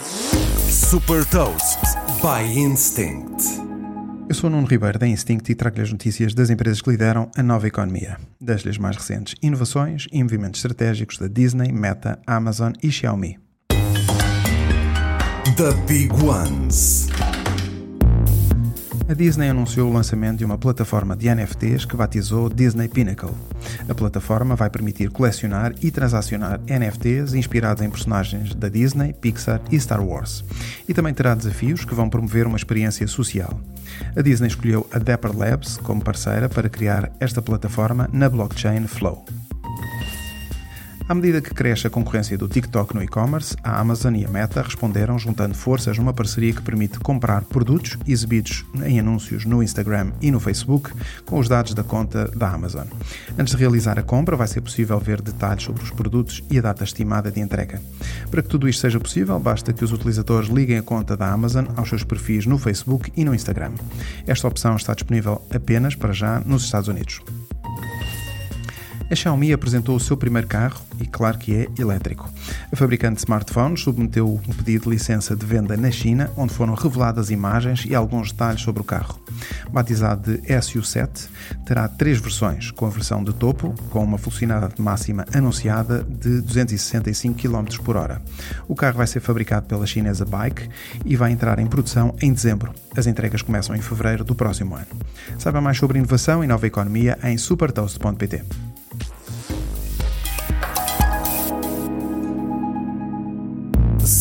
Super Toast by Instinct. Eu sou o Nuno Ribeiro da Instinct e trago-lhe as notícias das empresas que lideram a nova economia. Das-lhe as mais recentes inovações e movimentos estratégicos da Disney, Meta, Amazon e Xiaomi. The Big Ones. A Disney anunciou o lançamento de uma plataforma de NFTs que batizou Disney Pinnacle. A plataforma vai permitir colecionar e transacionar NFTs inspirados em personagens da Disney, Pixar e Star Wars. E também terá desafios que vão promover uma experiência social. A Disney escolheu a Dapper Labs como parceira para criar esta plataforma na blockchain Flow. À medida que cresce a concorrência do TikTok no e-commerce, a Amazon e a Meta responderam juntando forças numa parceria que permite comprar produtos exibidos em anúncios no Instagram e no Facebook com os dados da conta da Amazon. Antes de realizar a compra, vai ser possível ver detalhes sobre os produtos e a data estimada de entrega. Para que tudo isto seja possível, basta que os utilizadores liguem a conta da Amazon aos seus perfis no Facebook e no Instagram. Esta opção está disponível apenas para já nos Estados Unidos. A Xiaomi apresentou o seu primeiro carro e, claro que é, elétrico. A fabricante de smartphones submeteu um pedido de licença de venda na China, onde foram reveladas imagens e alguns detalhes sobre o carro. Batizado de SU7, terá três versões, com a versão de topo, com uma velocidade máxima anunciada de 265 km por hora. O carro vai ser fabricado pela chinesa Bike e vai entrar em produção em dezembro. As entregas começam em fevereiro do próximo ano. Saiba mais sobre inovação e nova economia em supertoast.pt.